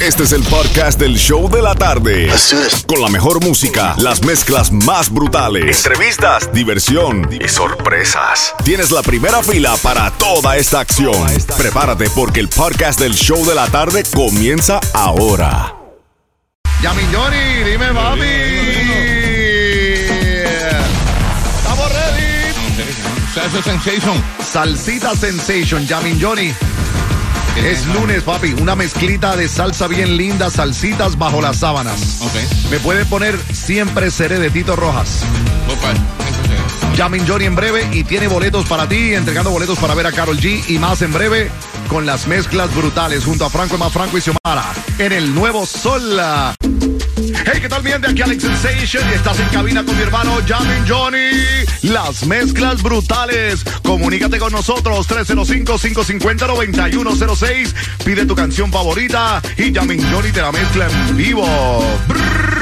Este es el podcast del show de la tarde. Con la mejor música, las mezclas más brutales, entrevistas, diversión y sorpresas. Tienes la primera fila para toda esta acción. Prepárate porque el podcast del show de la tarde comienza ahora. Yamin Johnny, dime mami. Estamos ready. Salsa Sensation. Salsita Sensation, Yamin Johnny. Es lunes, papi. Una mezclita de salsa bien linda, salsitas bajo las sábanas. Ok. Me puede poner siempre seré de Tito Rojas. Opa. Yamin Johnny en breve y tiene boletos para ti, entregando boletos para ver a Carol G y más en breve con las mezclas brutales junto a Franco Más Franco y Xiomara en el nuevo Sol. Hey, ¿qué tal mi gente? Aquí Alex Sensation y estás en cabina con mi hermano Yamin Johnny. Las mezclas brutales. Comunícate con nosotros 305-550-9106. Pide tu canción favorita y Yamin Johnny te la mezcla en vivo. Brutal.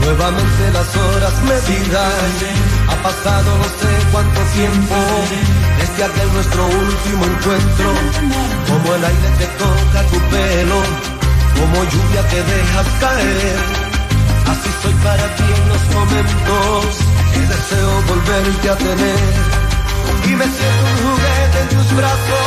Nuevamente las horas medidas. Ha pasado no sé cuánto tiempo desde aquel nuestro último encuentro. Como el aire que toca tu pelo, como lluvia que dejas caer. Así soy para ti en los momentos que deseo volverte a tener. Y me siento un juguete en tus brazos,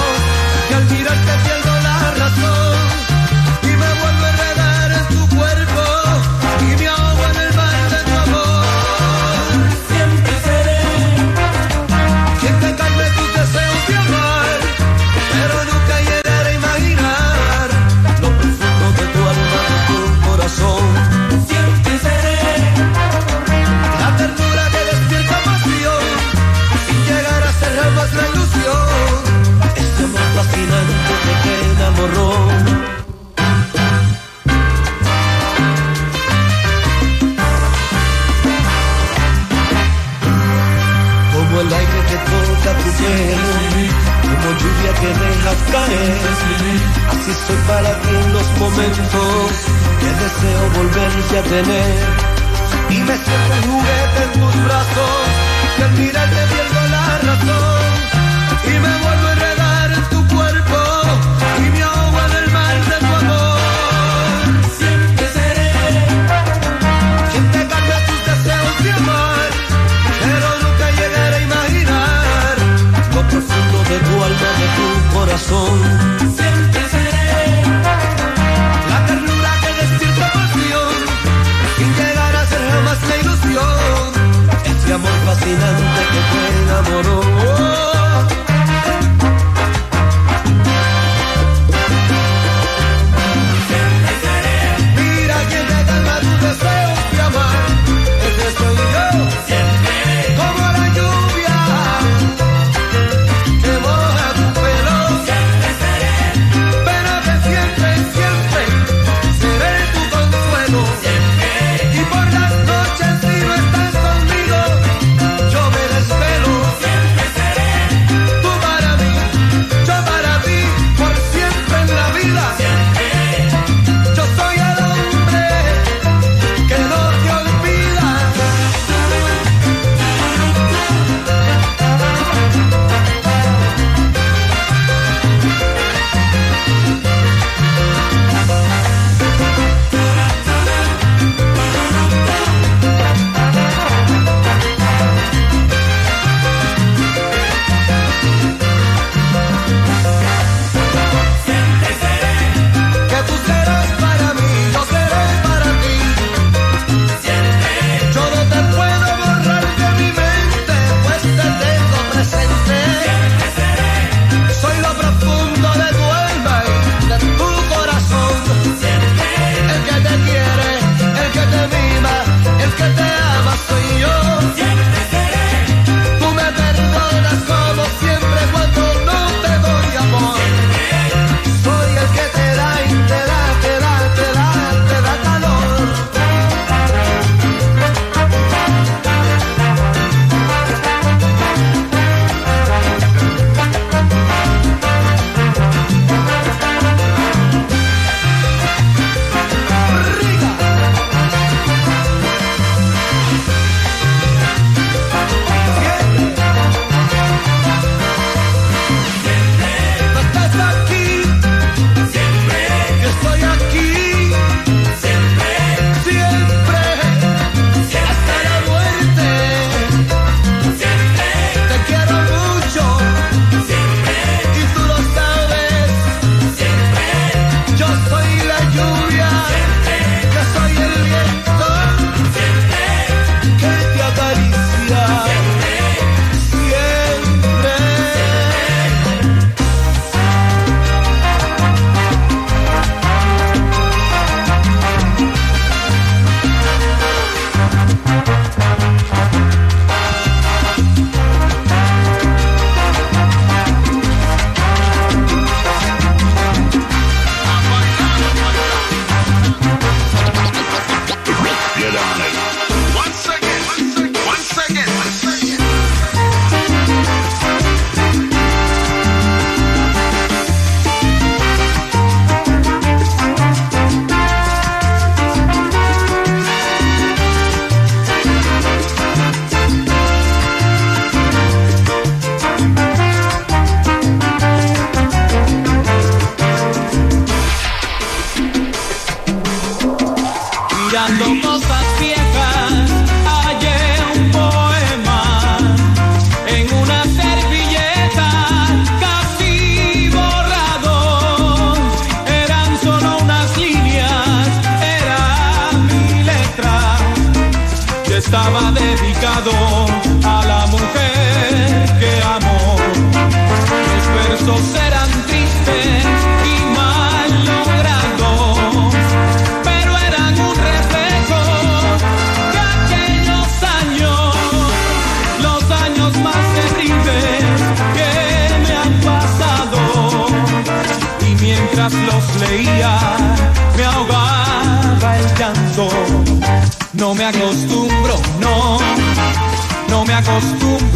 me acostumbro, no, no me acostumbro.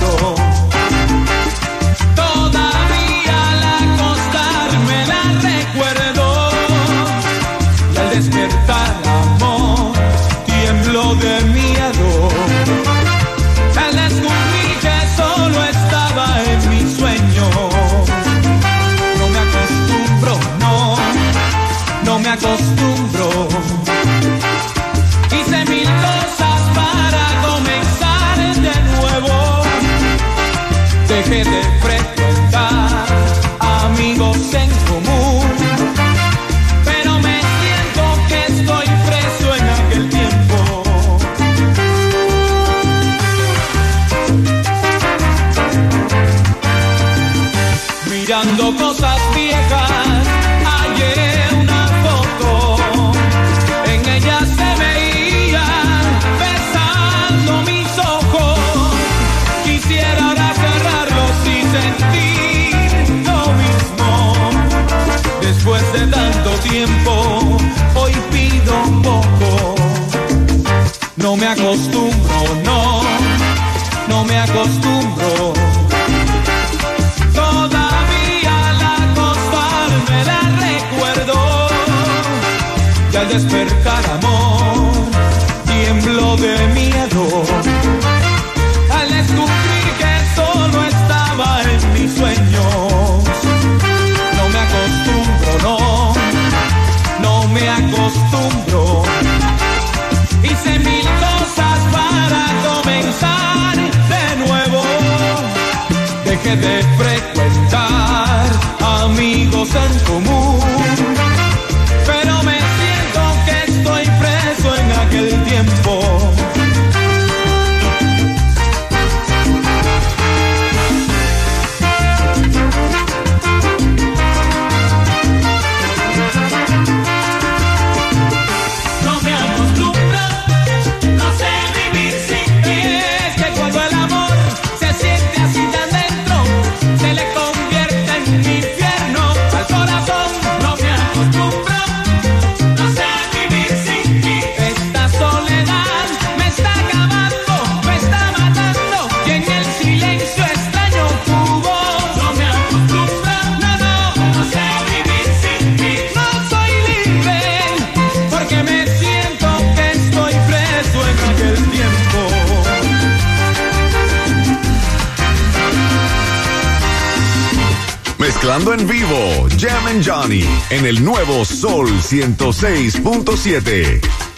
acostumbré mezclando en vivo Jam and Johnny en el nuevo Sol 106.7.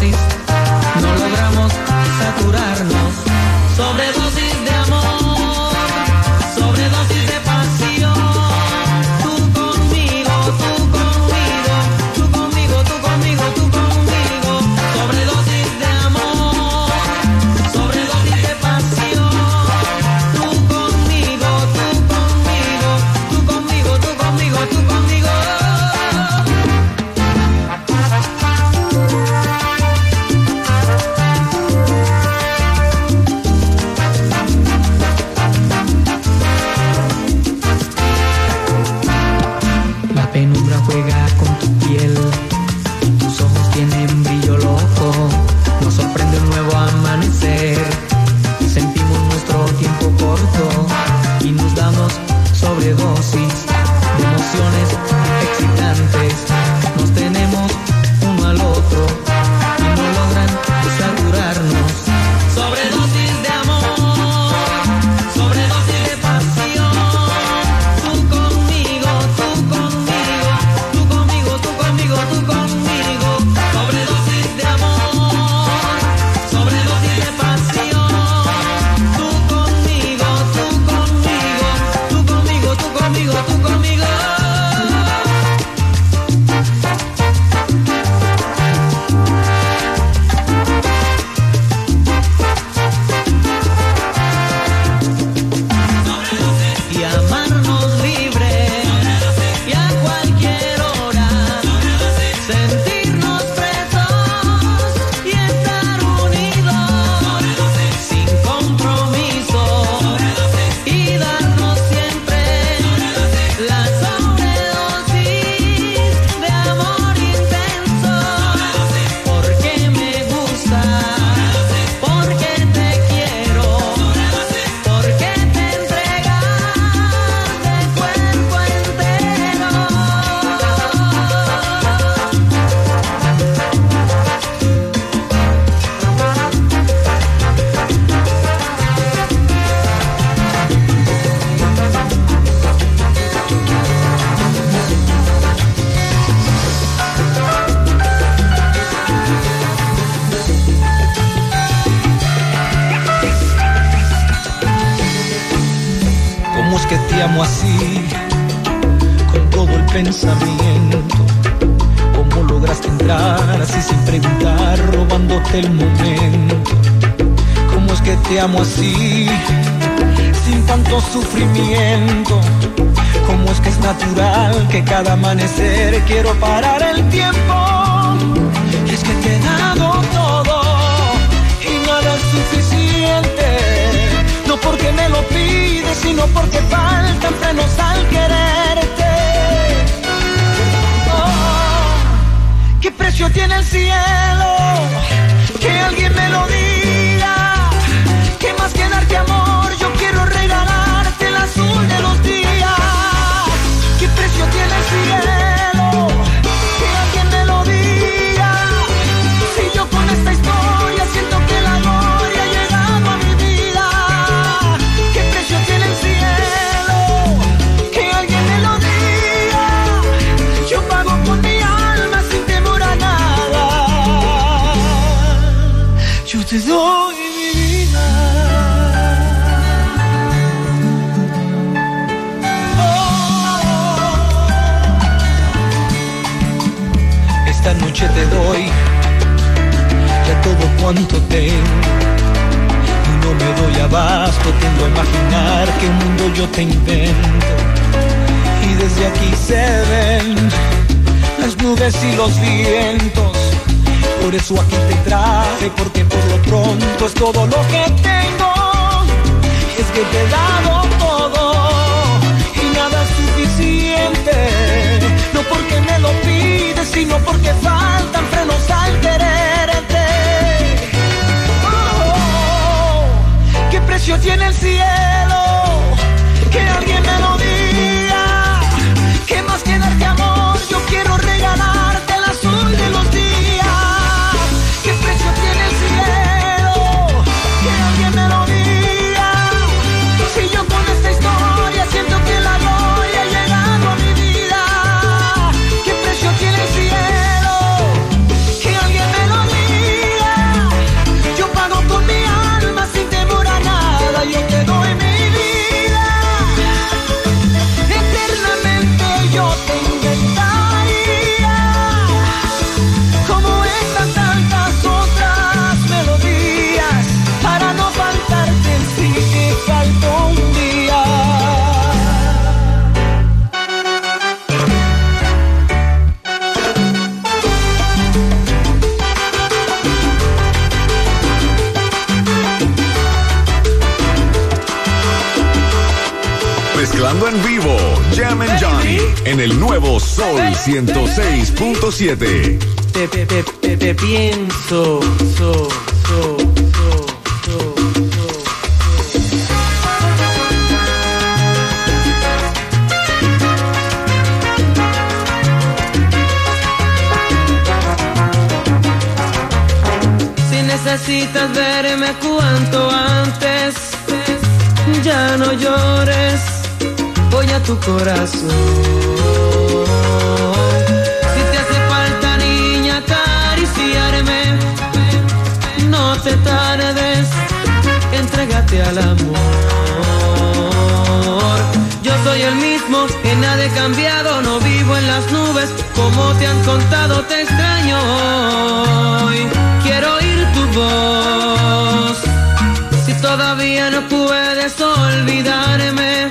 something sin tanto sufrimiento? ¿Cómo es que es natural que cada amanecer quiero parar el tiempo? Y es que te he dado todo y nada es suficiente. No porque me lo pides, sino porque faltan frenos al quererte. Oh, ¿Qué precio tiene el cielo? Que alguien me lo diga. Te doy mi vida. Noche te doy ya todo cuanto tengo. Y no me doy abasto, tiendo a imaginar que un mundo yo te invento. Y desde aquí se ven las nubes y los vientos. Por eso aquí te traje, porque por lo pronto es todo lo que tengo. Es que te he dado todo y nada es suficiente. No porque me lo pides, sino porque faltan frenos al quererte. Oh, ¿Qué precio tiene el cielo? Que alguien me lo diga. ¿Qué más que darte amor? Yo quiero Jam and Johnny en el nuevo Sol 106.7. Te, te, te, te, te pienso, so, so, so, so, so. Si necesitas verme cuanto antes, ya no llores, voy a tu corazón. Si te hace falta niña acariciarme, no te tardes, entrégate al amor. Yo soy el mismo, que nada he cambiado, no vivo en las nubes, como te han contado, te extraño hoy. Quiero oír tu voz, si todavía no puedes olvidarme,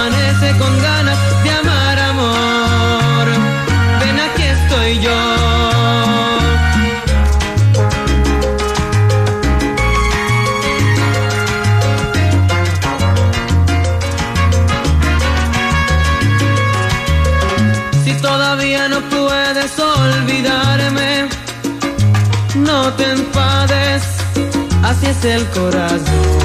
amanece con ganas de amar amor. Ven aquí estoy yo. Si todavía no puedes olvidarme, no te enfades, así es el corazón.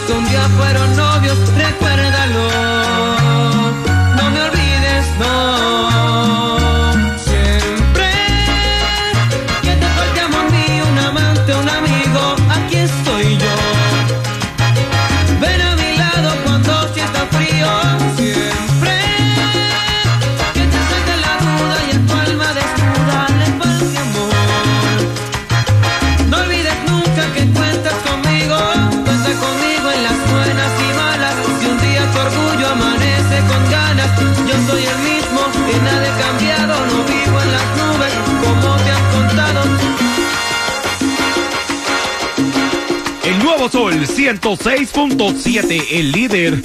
Que un día fueron novios. 100.7, el líder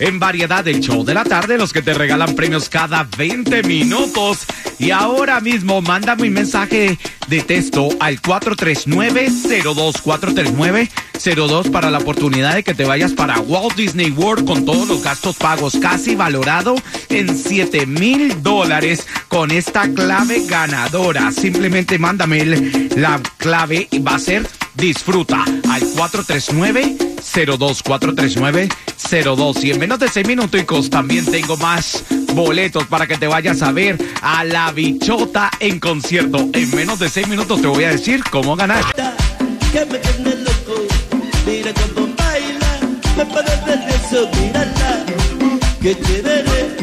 en variedad del show de la tarde, los que te regalan premios cada 20 minutos. Y ahora mismo, mándame un mensaje de texto al 439-02, 439-02 para la oportunidad de que te vayas para Walt Disney World con todos los gastos pagos, casi valorado en 7 mil dólares con esta clave ganadora. Simplemente mándame la clave y va a ser disfruta al 439 02-439-0210. Menos de 6 minuticos también tengo más boletos para que te vayas a ver a la bichota en concierto. En menos de 6 minutos te voy a decir cómo ganar. Que me tiene loco, mira cómo baila, me parece eso, mírala, que chévere,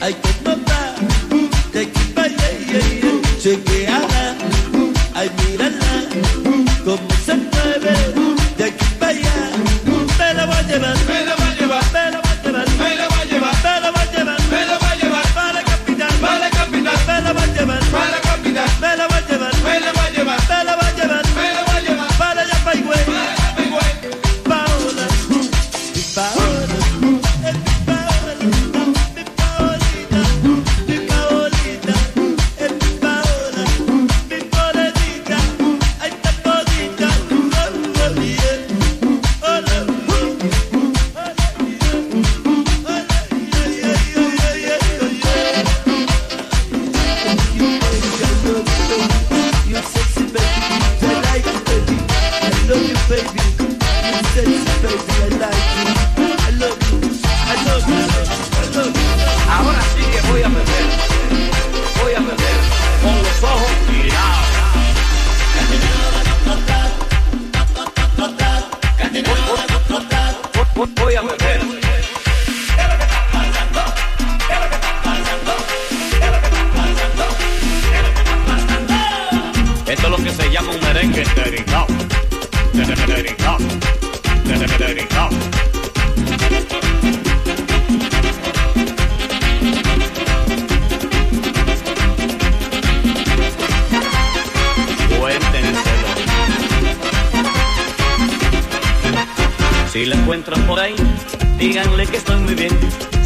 hay que papá, te equipa, chequeala, ay mírala, cómo se mueve la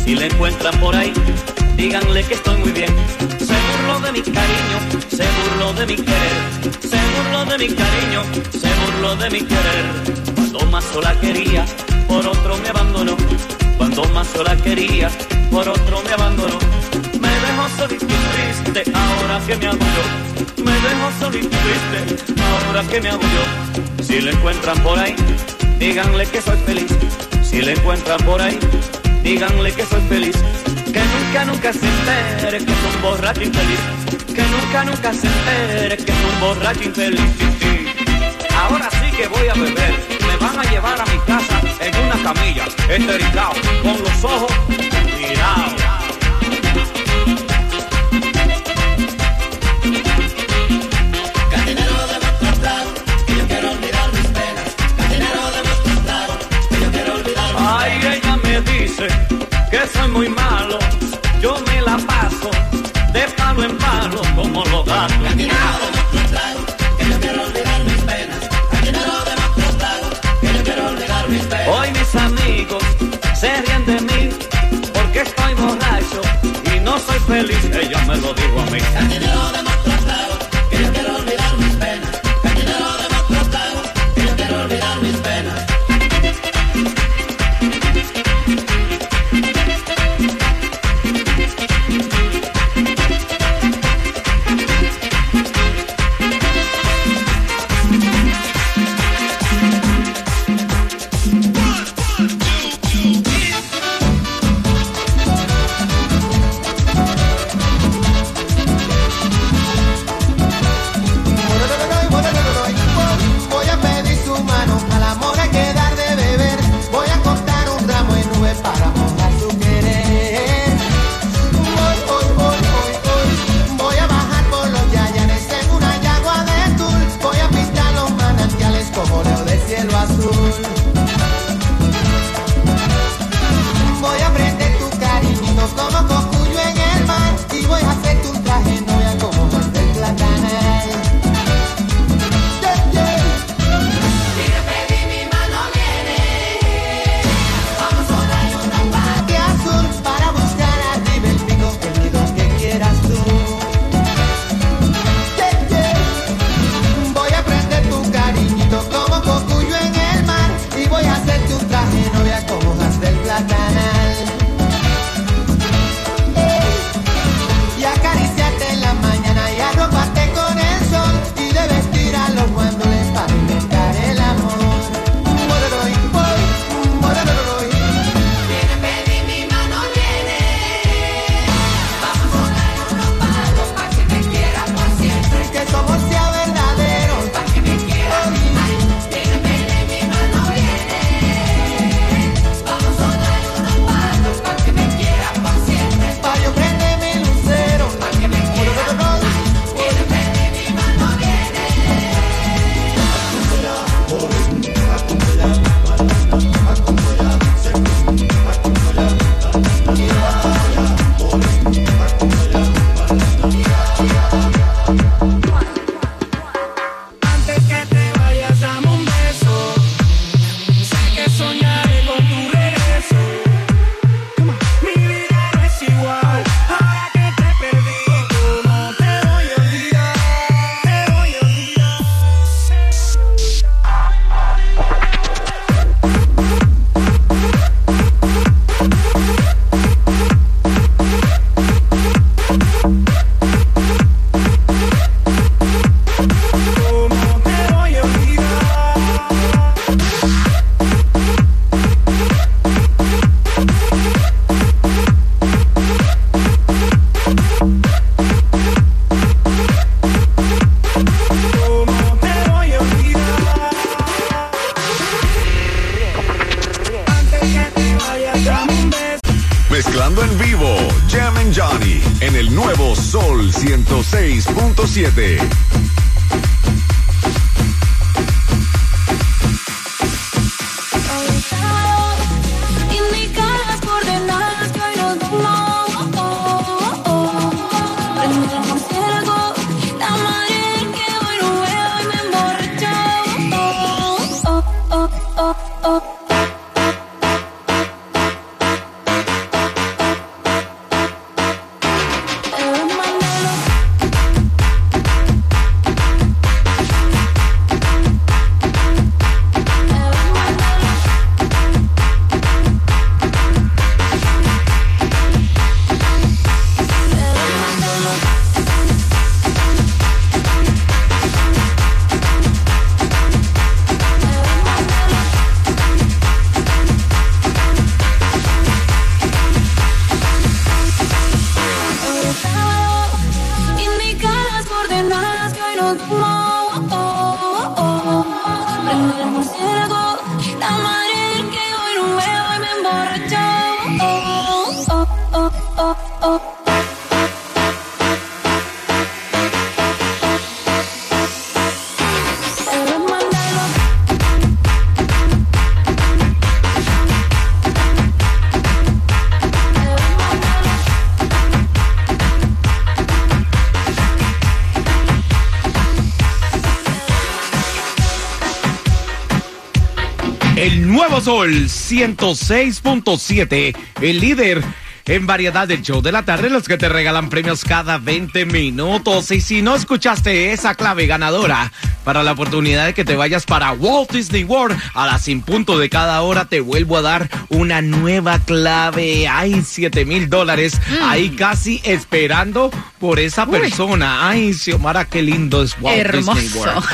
Si la encuentran por ahí, díganle que estoy muy bien. Se burló de mi cariño, se burló de mi querer. Se burló de mi cariño, se burló de mi querer. Cuando más sola quería, por otro me abandonó. Cuando más sola quería, por otro me abandonó. Me dejó solito triste, ahora que me hago yo. Me dejó solito triste, ahora que me hago yo. Si la encuentran por ahí, díganle que soy feliz. Si la encuentran por ahí, díganle que soy feliz. Que nunca, nunca se entere que es un borracho infeliz. Que nunca, nunca se entere que es un borracho infeliz. Ahora sí que voy a beber. Me van a llevar a mi casa en una camilla, estericado, con los ojos que soy muy malo. Yo me la paso de palo en palo como los gatos. Cadenero de trago, que yo quiero olvidar mis penas. Cadenero de trago, que yo quiero olvidar mis penas. Hoy mis amigos se ríen de mí porque estoy borracho y no soy feliz. Ella me lo dijo a mí. De Mezclando en vivo, Jam and Johnny en el nuevo Sol 106.7. Sol 106.7, el líder en variedad del show de la tarde, los que te regalan premios cada 20 minutos. Y si no escuchaste esa clave ganadora para la oportunidad de que te vayas para Walt Disney World a las sin punto de cada hora, te vuelvo a dar una nueva clave. Ay, 7 mil dólares ahí casi esperando por esa persona. Ay, Xiomara, qué lindo es Walt Hermoso. Disney World.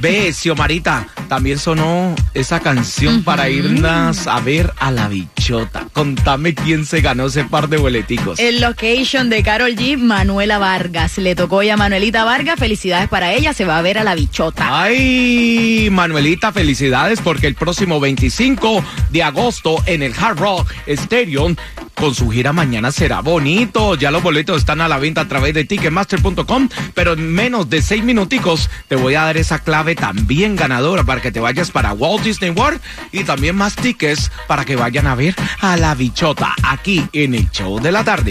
Ve, Xiomarita, también sonó esa canción para irnos a ver a la bichota. Contame quién se ganó ese par de boleticos. El location de Carol G, Manuela Vargas. Le tocó ya a Manuelita Vargas. Felicidades para ella. Se va a ver a la bichota. Ay, Manuelita, felicidades porque el próximo 25 de agosto en el Hard Rock Stadium con su gira Mañana será bonito. Ya los boletos están a la venta a través de ticketmaster.com, pero en menos de seis minuticos te voy a dar esa clave también ganadora para que te vayas para Walt Disney World y también más tickets para que vayan a ver a la bichota aquí en el show de la tarde.